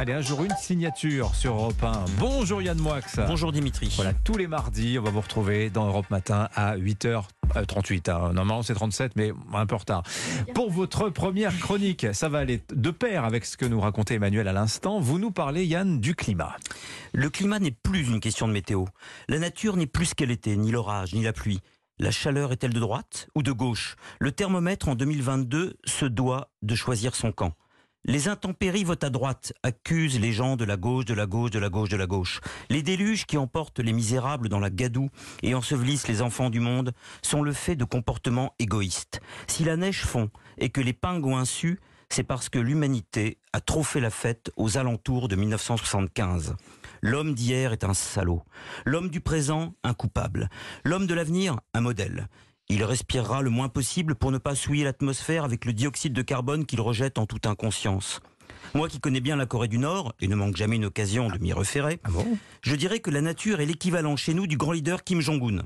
Allez, un jour, une signature sur Europe 1. Bonjour Yann Moix. Bonjour Dimitri. Voilà, tous les mardis, on va vous retrouver dans Europe Matin à 8h38. Hein. Normalement, c'est 37, mais un peu en retard. Pour votre première chronique, ça va aller de pair avec ce que nous racontait Emmanuel à l'instant. Vous nous parlez, Yann, du climat. Le climat n'est plus une question de météo. La nature n'est plus ce qu'elle était, ni l'orage, ni la pluie. La chaleur est-elle de droite ou de gauche? Le thermomètre en 2022 se doit de choisir son camp. Les intempéries votent à droite, accusent les gens de la gauche, de la gauche, de la gauche, de la gauche. Les déluges qui emportent les misérables dans la gadoue et ensevelissent les enfants du monde sont le fait de comportements égoïstes. Si la neige fond et que les pingouins suent, c'est parce que l'humanité a trop fait la fête aux alentours de 1975. L'homme d'hier est un salaud. L'homme du présent, un coupable. L'homme de l'avenir, un modèle. Il respirera le moins possible pour ne pas souiller l'atmosphère avec le dioxyde de carbone qu'il rejette en toute inconscience. Moi qui connais bien la Corée du Nord, et ne manque jamais une occasion de m'y référer, Ah bon je dirais que la nature est l'équivalent chez nous du grand leader Kim Jong-un.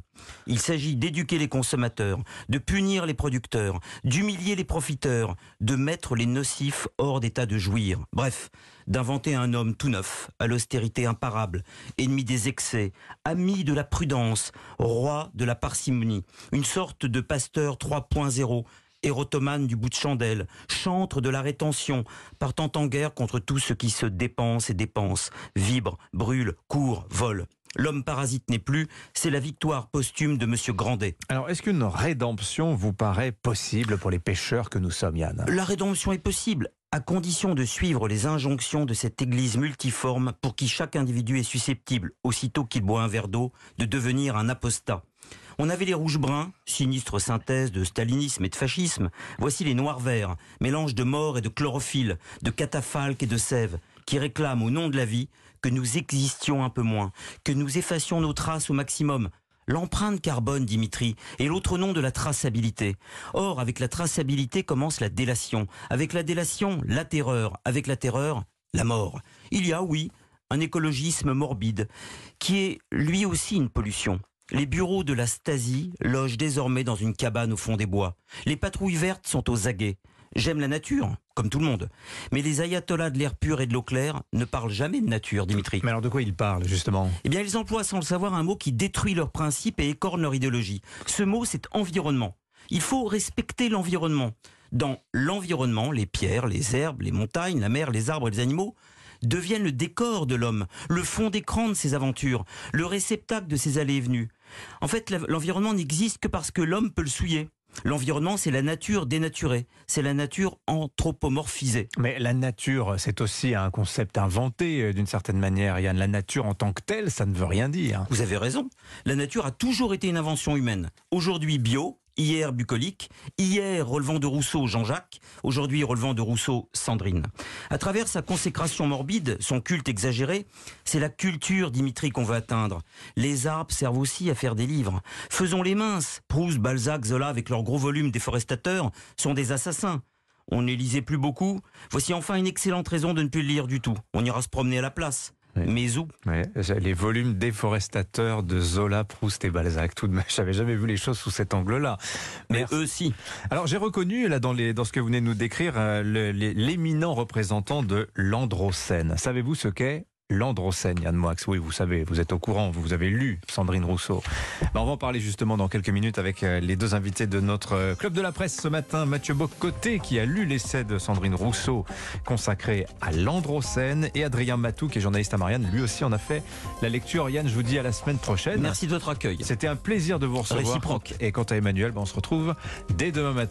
Il s'agit d'éduquer les consommateurs, de punir les producteurs, d'humilier les profiteurs, de mettre les nocifs hors d'état de jouir. Bref, d'inventer un homme tout neuf, à l'austérité imparable, ennemi des excès, ami de la prudence, roi de la parcimonie, une sorte de pasteur 3.0, érotomane du bout de chandelle, chantre de la rétention, partant en guerre contre tout ce qui se dépense et dépense, vibre, brûle, court, vole. L'homme parasite n'est plus, c'est la victoire posthume de Monsieur Grandet. Alors, est-ce qu'une rédemption vous paraît possible pour les pêcheurs que nous sommes, Yann? La rédemption est possible, à condition de suivre les injonctions de cette Église multiforme pour qui chaque individu est susceptible, aussitôt qu'il boit un verre d'eau, de devenir un apostat. On avait les rouges bruns, sinistre synthèse de stalinisme et de fascisme. Voici les noirs verts, mélange de mort et de chlorophylle, de catafalque et de sève, qui réclament au nom de la vie que nous existions un peu moins, que nous effacions nos traces au maximum. L'empreinte carbone, Dimitri, est l'autre nom de la traçabilité. Or, avec la traçabilité commence la délation. Avec la délation, la terreur. Avec la terreur, la mort. Il y a, oui, un écologisme morbide, qui est lui aussi une pollution. Les bureaux de la Stasi logent désormais dans une cabane au fond des bois. Les patrouilles vertes sont aux aguets. J'aime la nature, comme tout le monde. Mais les ayatollahs de l'air pur et de l'eau claire ne parlent jamais de nature, Dimitri. Mais alors, de quoi il parle, justement? Eh bien, ils emploient sans le savoir un mot qui détruit leurs principes et écorne leur idéologie. Ce mot, c'est environnement. Il faut respecter l'environnement. Dans l'environnement, les pierres, les herbes, les montagnes, la mer, les arbres et les animaux deviennent le décor de l'homme, le fond d'écran de ses aventures, le réceptacle de ses allées et venues. En fait, l'environnement n'existe que parce que l'homme peut le souiller. L'environnement, c'est la nature dénaturée, c'est la nature anthropomorphisée. Mais la nature, c'est aussi un concept inventé euh, d'une certaine manière, Yann. La nature en tant que telle, ça ne veut rien dire. Vous avez raison, la nature a toujours été une invention humaine. Aujourd'hui bio, hier bucolique, hier relevant de Rousseau Jean-Jacques, aujourd'hui relevant de Rousseau Sandrine. À travers sa consécration morbide, son culte exagéré, c'est la culture Dimitri qu'on veut atteindre. Les arbres servent aussi à faire des livres. Faisons-les minces. Proust, Balzac, Zola avec leurs gros volumes déforestateurs sont des assassins. On ne les lisait plus beaucoup. Voici enfin une excellente raison de ne plus le lire du tout. On ira se promener à la place. Oui. Mais où les volumes déforestateurs de Zola, Proust et Balzac. Tout de même, j'avais jamais vu les choses sous cet angle-là. Mais Merci. eux si. Alors j'ai reconnu là dans, les, dans ce que vous venez de nous décrire euh, l'éminent représentant de l'androcène. Savez-vous ce qu'est l'androcène, Yann Moix Oui, vous savez, vous êtes au courant, vous avez lu Sandrine Rousseau. Ben, on va en parler justement dans quelques minutes avec euh, les deux invités de notre euh, club de la presse ce matin, Mathieu Bocoté qui a lu l'essai de Sandrine Rousseau consacré à l'androcène et Adrien Matou qui est journaliste à Marianne, lui aussi en a fait la lecture. Yann, je vous dis à la semaine prochaine. Merci de votre accueil. C'était un plaisir de vous recevoir. Réciproque. Et quant à Emmanuel, ben, on se retrouve dès demain matin.